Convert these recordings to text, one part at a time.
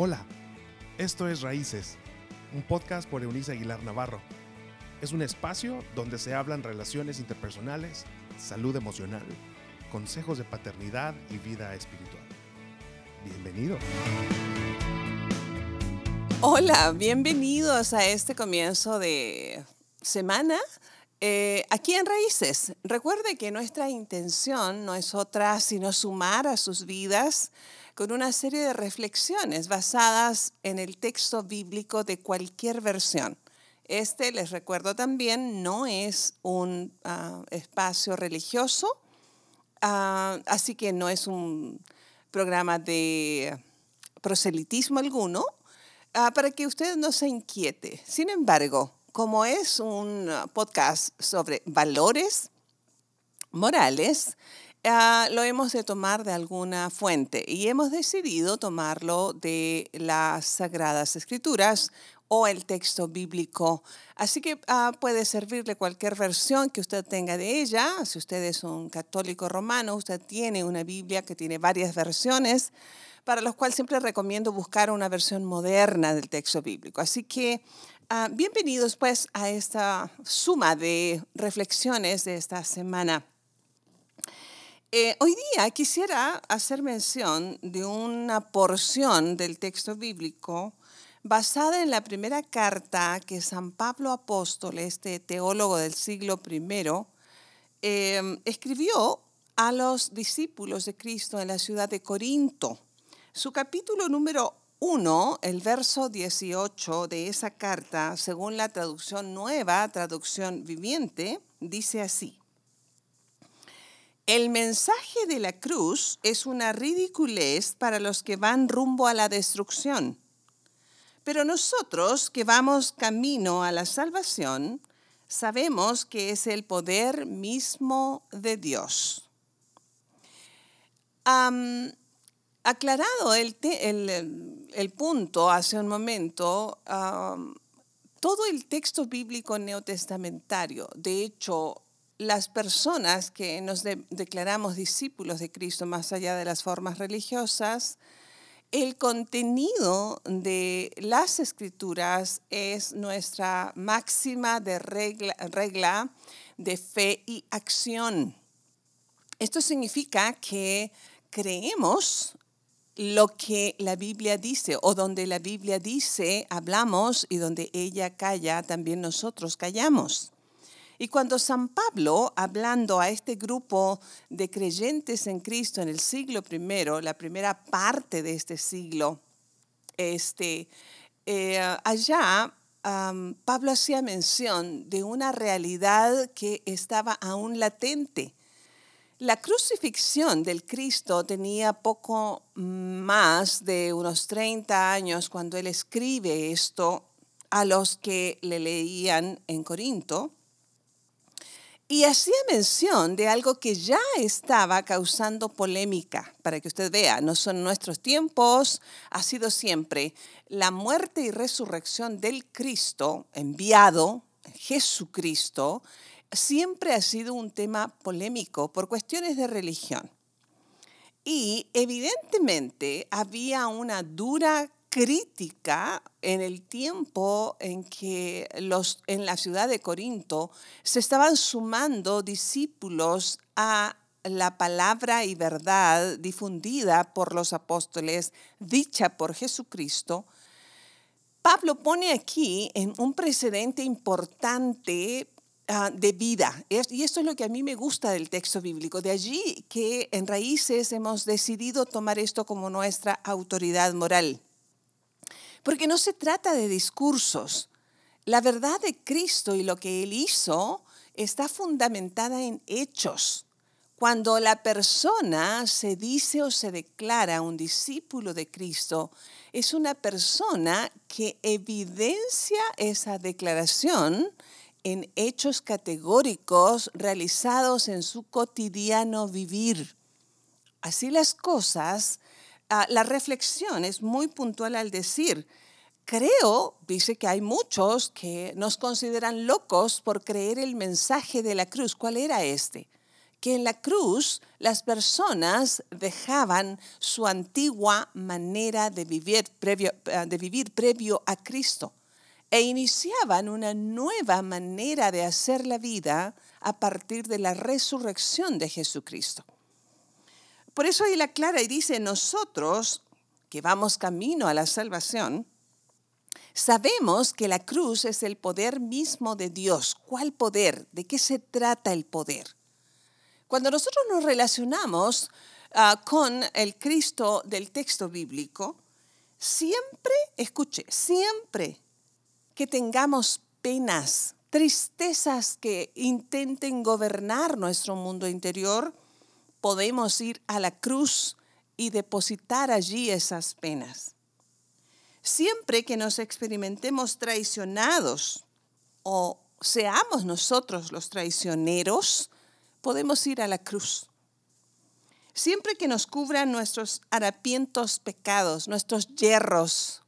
Hola, esto es Raíces, un podcast por Eunice Aguilar Navarro. Es un espacio donde se hablan relaciones interpersonales, salud emocional, consejos de paternidad y vida espiritual. Bienvenido. Hola, bienvenidos a este comienzo de semana eh, aquí en Raíces. Recuerde que nuestra intención no es otra sino sumar a sus vidas con una serie de reflexiones basadas en el texto bíblico de cualquier versión. Este, les recuerdo también, no es un ah, espacio religioso, ah, así que no es un programa de proselitismo alguno, ah, para que usted no se inquiete. Sin embargo, como es un podcast sobre valores morales, Ah, lo hemos de tomar de alguna fuente y hemos decidido tomarlo de las Sagradas Escrituras o el texto bíblico. Así que ah, puede servirle cualquier versión que usted tenga de ella. Si usted es un católico romano, usted tiene una Biblia que tiene varias versiones, para los cuales siempre recomiendo buscar una versión moderna del texto bíblico. Así que ah, bienvenidos pues a esta suma de reflexiones de esta semana. Eh, hoy día quisiera hacer mención de una porción del texto bíblico basada en la primera carta que San Pablo Apóstol, este teólogo del siglo I, em, escribió a los discípulos de Cristo en la ciudad de Corinto. Su capítulo número 1, el verso 18 de esa carta, según la traducción nueva, traducción viviente, dice así. El mensaje de la cruz es una ridiculez para los que van rumbo a la destrucción. Pero nosotros que vamos camino a la salvación, sabemos que es el poder mismo de Dios. aclarado el, el, punto hace un momento, todo el texto bíblico neotestamentario, de hecho, las personas que nos declaramos discípulos de Cristo más allá de las formas religiosas, el contenido de las escrituras es nuestra máxima de regla, regla de fe y acción. Esto significa que creemos lo que la Biblia dice o donde la Biblia dice hablamos y donde ella calla también nosotros callamos. Y cuando San Pablo, hablando a este grupo de creyentes en Cristo en el siglo I, la primera parte de este siglo, este, eh, allá Pablo hacía mención de una realidad que estaba aún latente. La crucifixión del Cristo tenía poco más de unos 30 años cuando él escribe esto a los que le leían en Corinto. Y hacía mención de algo que ya estaba causando polémica, para que usted vea, no son nuestros tiempos, ha sido siempre la muerte y resurrección del Cristo enviado, Jesucristo, siempre ha sido un tema polémico por cuestiones de religión. Y evidentemente había una dura crítica en el tiempo en que los, en la ciudad de Corinto se estaban sumando discípulos a la palabra y verdad difundida por los apóstoles, dicha por Jesucristo, Pablo pone aquí en un precedente importante ah, de vida. Y esto es lo que a mí me gusta del texto bíblico. De allí que en Raíces hemos decidido tomar esto como nuestra autoridad moral. Porque no se trata de discursos. La verdad de Cristo y lo que Él hizo está fundamentada en hechos. Cuando la persona se dice o se declara un discípulo de Cristo, es una persona que evidencia esa declaración en hechos categóricos realizados en su cotidiano vivir. Así las cosas, Ah, la reflexión es muy puntual al decir, creo, dice que hay muchos que nos consideran locos por creer el mensaje de la cruz. ¿Cuál era este? que en la cruz las personas dejaban su antigua manera de vivir previo, eh, de vivir previo a Cristo e iniciaban una nueva manera de hacer la vida a partir de la resurrección de Jesucristo. Por eso ahí la clara y dice, nosotros que vamos camino a la salvación, sabemos que la cruz es el poder mismo de Dios. ¿Cuál poder? ¿De qué se trata el poder? Cuando nosotros nos relacionamos ah, con el Cristo del texto bíblico, siempre, escuche, siempre que tengamos penas, tristezas que intenten gobernar nuestro mundo interior, podemos ir a la cruz y depositar allí esas penas. Siempre que nos experimentemos traicionados o seamos nosotros los traicioneros, podemos ir a la cruz. Siempre que nos cubran nuestros harapientos pecados, nuestros hierros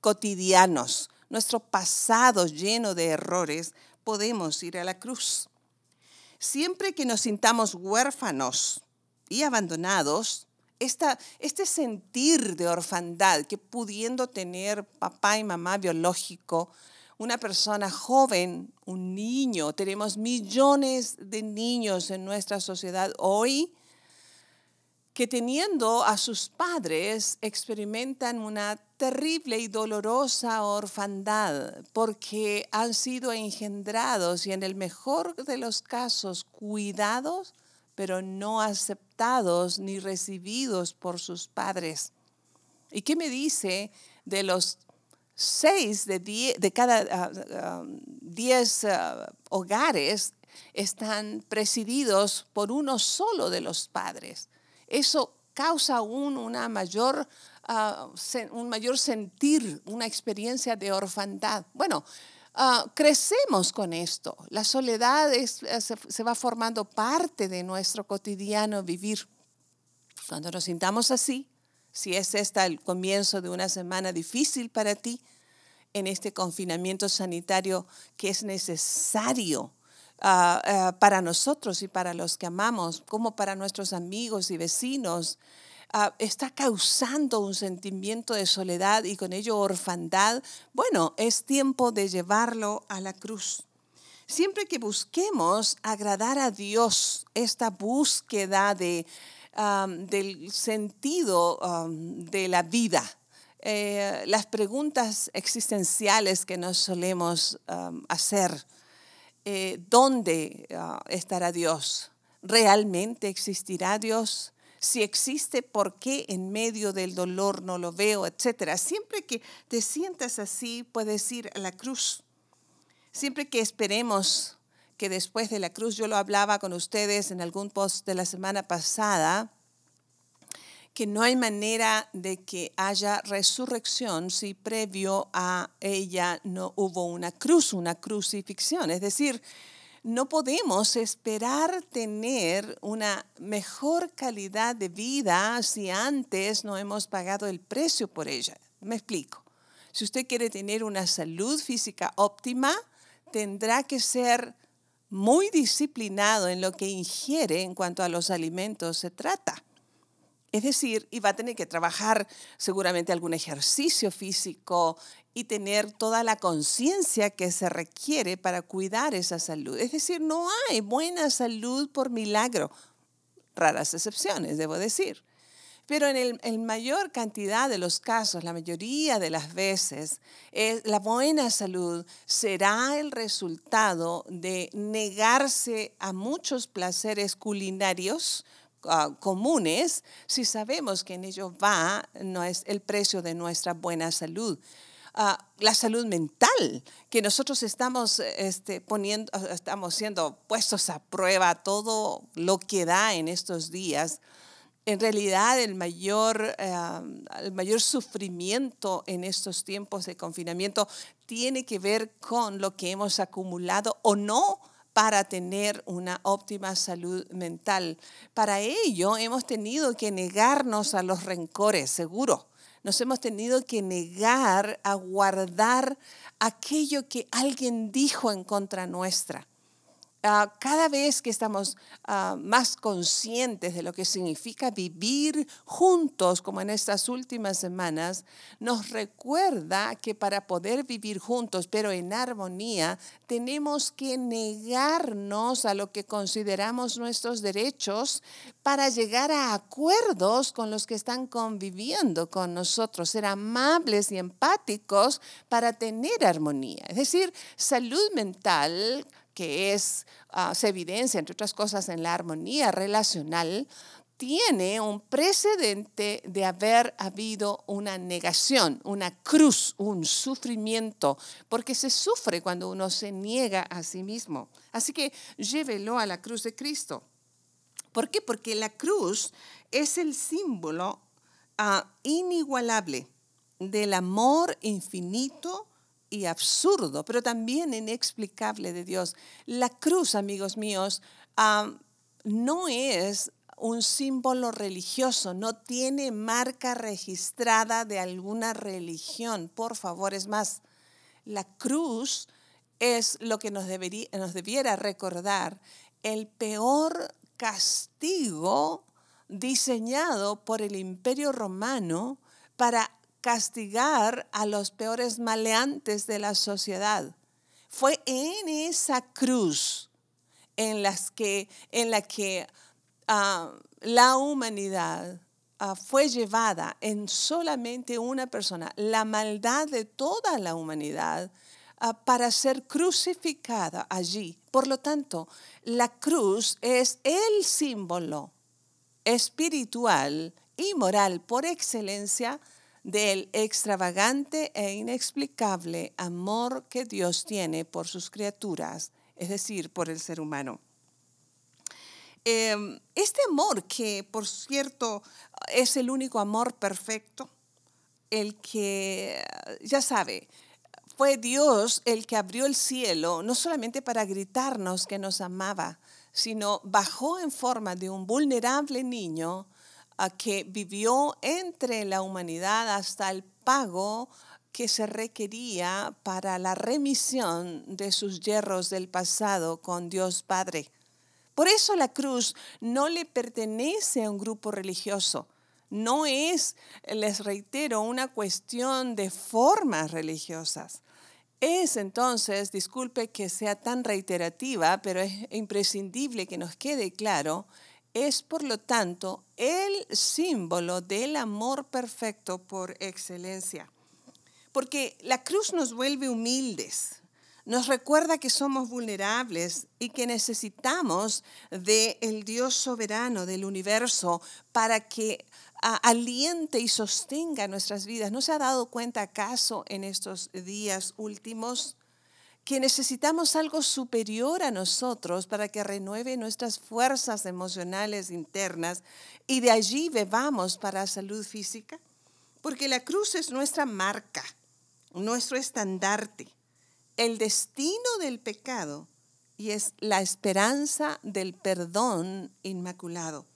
cotidianos, nuestro pasado lleno de errores, podemos ir a la cruz. Siempre que nos sintamos huérfanos y abandonados, este sentir de orfandad que pudiendo tener papá y mamá biológico, una persona joven, un niño, tenemos millones de niños en nuestra sociedad hoy que teniendo a sus padres experimentan una terrible y dolorosa orfandad porque han sido engendrados y en el mejor de los casos cuidados, pero no aceptados ni recibidos por sus padres. ¿Y qué me dice de los seis de, cada ah, ah, diez ah, hogares están presididos por uno solo de los padres? eso causa aún una mayor, un mayor sentir, una experiencia de orfandad. Bueno, ah, crecemos con esto. La soledad eh, se, va formando parte de nuestro cotidiano vivir. Cuando nos sintamos así, si es esta el comienzo de una semana difícil para ti, en este confinamiento sanitario que es necesario Ah, ah, para nosotros y para los que amamos, como para nuestros amigos y vecinos, ah, está causando un sentimiento de soledad y con ello orfandad, bueno, es tiempo de llevarlo a la cruz. Siempre que busquemos agradar a Dios, esta búsqueda de, del sentido de la vida, eh, las preguntas existenciales que nos solemos hacer, eh, ¿dónde ah, estará Dios? ¿Realmente existirá Dios? Si existe, ¿por qué en medio del dolor no lo veo? Etcétera. Siempre que te sientas así, puedes ir a la cruz. Siempre que esperemos que después de la cruz, yo lo hablaba con ustedes en algún post de la semana pasada, que no hay manera de que haya resurrección si previo a ella no hubo una cruz, una crucifixión. Es decir, no podemos esperar tener una mejor calidad de vida si antes no hemos pagado el precio por ella. Me explico. Si usted quiere tener una salud física óptima, tendrá que ser muy disciplinado en lo que ingiere en cuanto a los alimentos se trata. Es decir, iba a tener que trabajar seguramente algún ejercicio físico y tener toda la conciencia que se requiere para cuidar esa salud. Es decir, no hay buena salud por milagro. Raras excepciones, debo decir. Pero en el, mayor cantidad de los casos, la mayoría de las veces, la buena salud será el resultado de negarse a muchos placeres culinarios Ah, comunes si sabemos que en ello va no es el precio de nuestra buena salud. La salud mental, que nosotros estamos este, poniendo, estamos siendo puestos a prueba todo lo que da en estos días. En realidad, el mayor, el mayor sufrimiento en estos tiempos de confinamiento tiene que ver con lo que hemos acumulado o no para tener una óptima salud mental. Para ello hemos tenido que negarnos a los rencores, seguro. Nos hemos tenido que negar a guardar aquello que alguien dijo en contra nuestra. Ah, cada vez que estamos ah, más conscientes de lo que significa vivir juntos, como en estas últimas semanas, nos recuerda que para poder vivir juntos, pero en armonía, tenemos que negarnos a lo que consideramos nuestros derechos para llegar a acuerdos con los que están conviviendo con nosotros, ser amables y empáticos para tener armonía. Es decir, salud mental que es, ah, se evidencia, entre otras cosas, en la armonía relacional, tiene un precedente de haber habido una negación, una cruz, un sufrimiento, porque se sufre cuando uno se niega a sí mismo. Así que llévelo a la cruz de Cristo. ¿Por qué? Porque la cruz es el símbolo ah, inigualable del amor infinito y absurdo, pero también inexplicable de Dios. La cruz, amigos míos, no es un símbolo religioso, no tiene marca registrada de alguna religión. Por favor, es más, la cruz es lo que nos, debería, nos debiera recordar el peor castigo diseñado por el imperio romano para castigar a los peores maleantes de la sociedad. Fue en esa cruz en, las que, en la que ah, la humanidad ah, fue llevada en solamente una persona, la maldad de toda la humanidad, ah, para ser crucificada allí. Por lo tanto, la cruz es el símbolo espiritual y moral por excelencia del extravagante e inexplicable amor que Dios tiene por sus criaturas, es decir, por el ser humano. Em, este amor, que por cierto es el único amor perfecto, el que, ya sabe, fue Dios el que abrió el cielo, no solamente para gritarnos que nos amaba, sino bajó en forma de un vulnerable niño que vivió entre la humanidad hasta el pago que se requería para la remisión de sus yerros del pasado con Dios Padre. Por eso la cruz no le pertenece a un grupo religioso. No es, les reitero, una cuestión de formas religiosas. Es entonces, disculpe que sea tan reiterativa, pero es imprescindible que nos quede claro, es por lo tanto el símbolo del amor perfecto por excelencia. Porque la cruz nos vuelve humildes, nos recuerda que somos vulnerables y que necesitamos del el Dios soberano del universo para que aliente y sostenga nuestras vidas. ¿No se ha dado cuenta acaso en estos días últimos? Que necesitamos algo superior a nosotros para que renueve nuestras fuerzas emocionales internas y de allí bebamos para salud física? Porque la cruz es nuestra marca, nuestro estandarte, el destino del pecado y es la esperanza del perdón inmaculado.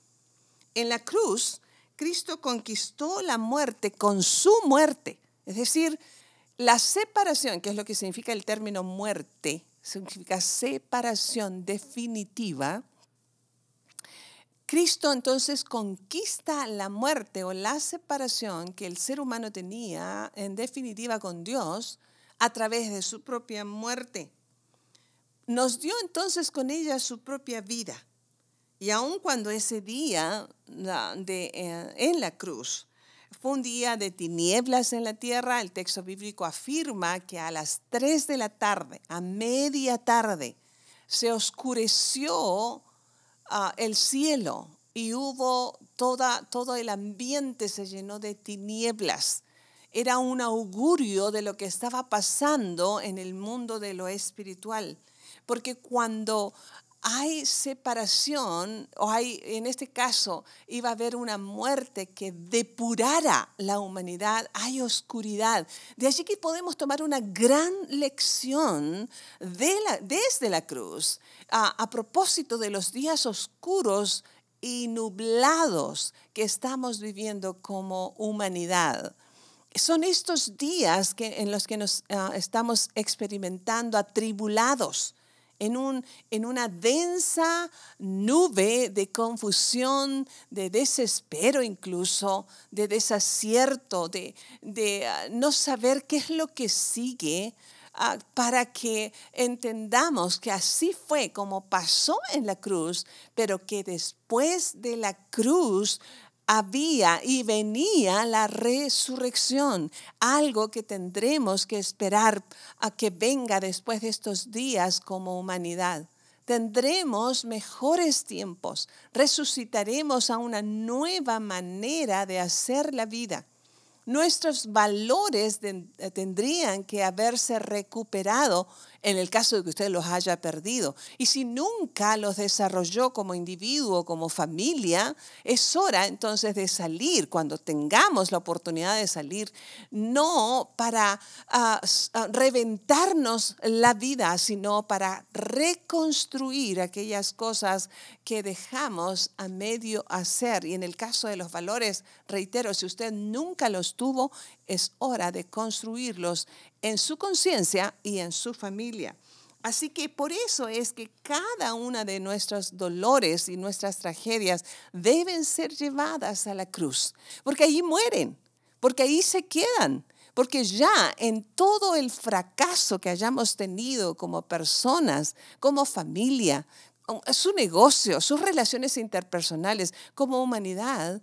En la cruz, Cristo conquistó la muerte con su muerte, es decir, la separación, que es lo que significa el término muerte, significa separación definitiva. Cristo entonces conquista la muerte o la separación que el ser humano tenía en definitiva con Dios a través de su propia muerte. Nos dio entonces con ella su propia vida. Y aun cuando ese día eh, en la cruz fue un día de tinieblas en la tierra. El texto bíblico afirma que a las 3 de la tarde, a media tarde, se oscureció ah, el cielo y hubo toda, todo el ambiente se llenó de tinieblas. Era un augurio de lo que estaba pasando en el mundo de lo espiritual. Porque cuando hay separación, o hay, en este caso, iba a haber una muerte que depurara la humanidad, hay oscuridad. De allí que podemos tomar una gran lección desde la cruz a, a propósito de los días oscuros y nublados que estamos viviendo como humanidad. Son estos días que, en los que nos ah, estamos experimentando atribulados en, un, en una densa nube de confusión, de desespero incluso, de desacierto, de, de ah, no saber qué es lo que sigue, ah, para que entendamos que así fue como pasó en la cruz, pero que después de la cruz había y venía la resurrección, algo que tendremos que esperar a que venga después de estos días como humanidad. Tendremos mejores tiempos, resucitaremos a una nueva manera de hacer la vida nuestros valores tendrían que haberse recuperado en el caso de que usted los haya perdido. Y si nunca los desarrolló como individuo, como familia, es hora entonces de salir, cuando tengamos la oportunidad de salir, no para ah, ah, reventarnos la vida, sino para reconstruir aquellas cosas que dejamos a medio hacer. Y en el caso de los valores, reitero, si usted nunca los tuvo, es hora de construirlos en su conciencia y en su familia. Así que por eso es que cada una de nuestros dolores y nuestras tragedias deben ser llevadas a la cruz, porque allí mueren, porque ahí se quedan, porque ya en todo el fracaso que hayamos tenido como personas, como familia, su negocio, sus relaciones interpersonales, como humanidad,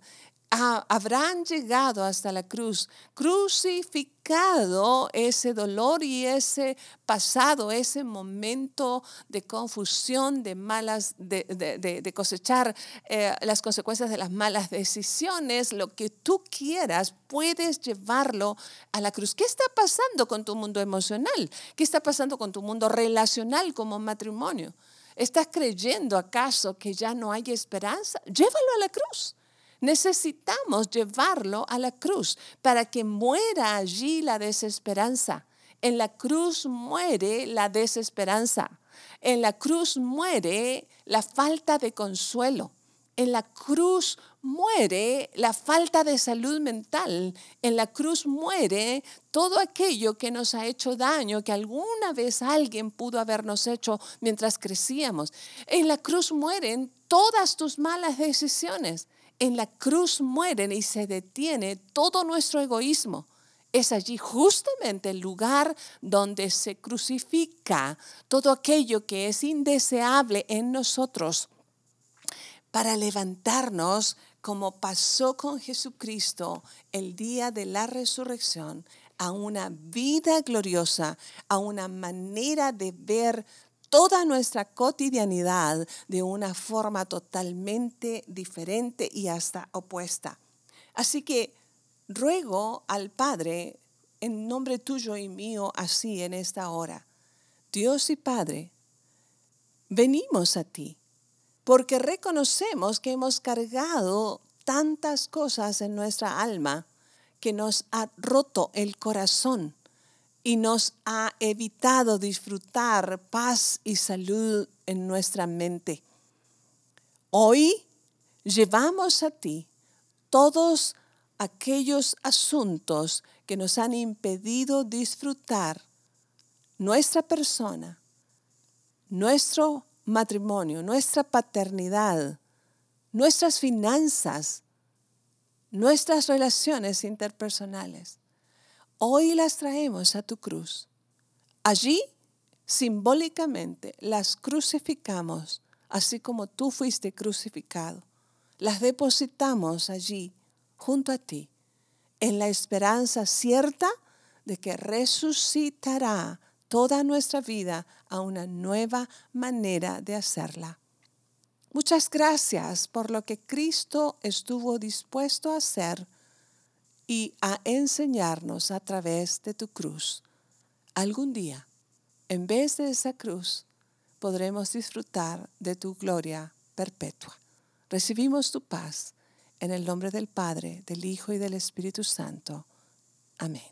habrán llegado hasta la cruz, crucificado ese dolor y ese pasado, ese momento de confusión, de malas, de, cosechar eh, las consecuencias de las malas decisiones, lo que tú quieras, puedes llevarlo a la cruz. ¿Qué está pasando con tu mundo emocional? ¿Qué está pasando con tu mundo relacional como matrimonio? ¿Estás creyendo acaso que ya no hay esperanza? Llévalo a la cruz. Necesitamos llevarlo a la cruz para que muera allí la desesperanza. En la cruz muere la desesperanza. En la cruz muere la falta de consuelo. En la cruz muere la falta de salud mental. En la cruz muere todo aquello que nos ha hecho daño, que alguna vez alguien pudo habernos hecho mientras crecíamos. En la cruz mueren todas tus malas decisiones en la cruz mueren y se detiene todo nuestro egoísmo. Es allí justamente el lugar donde se crucifica todo aquello que es indeseable en nosotros para levantarnos como pasó con Jesucristo el día de la resurrección a una vida gloriosa, a una manera de ver toda nuestra cotidianidad de una forma totalmente diferente y hasta opuesta. Así que ruego al Padre, en nombre tuyo y mío, así en esta hora, Dios y Padre, venimos a ti, porque reconocemos que hemos cargado tantas cosas en nuestra alma que nos ha roto el corazón y nos ha evitado disfrutar paz y salud en nuestra mente. Hoy llevamos a ti todos aquellos asuntos que nos han impedido disfrutar nuestra persona, nuestro matrimonio, nuestra paternidad, nuestras finanzas, nuestras relaciones interpersonales. Hoy las traemos a tu cruz. Allí, simbólicamente, las crucificamos, así como tú fuiste crucificado. Las depositamos allí, junto a ti, en la esperanza cierta de que resucitará toda nuestra vida a una nueva manera de hacerla. Muchas gracias por lo que Cristo estuvo dispuesto a hacer y a enseñarnos a través de tu cruz. Algún día, en vez de esa cruz, podremos disfrutar de tu gloria perpetua. Recibimos tu paz en el nombre del Padre, del Hijo y del Espíritu Santo. Amén.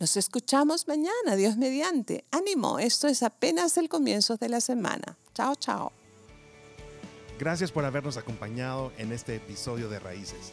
Nos escuchamos mañana, Dios mediante. Ánimo, esto es apenas el comienzo de la semana. Chao, chao. Gracias por habernos acompañado en este episodio de Raíces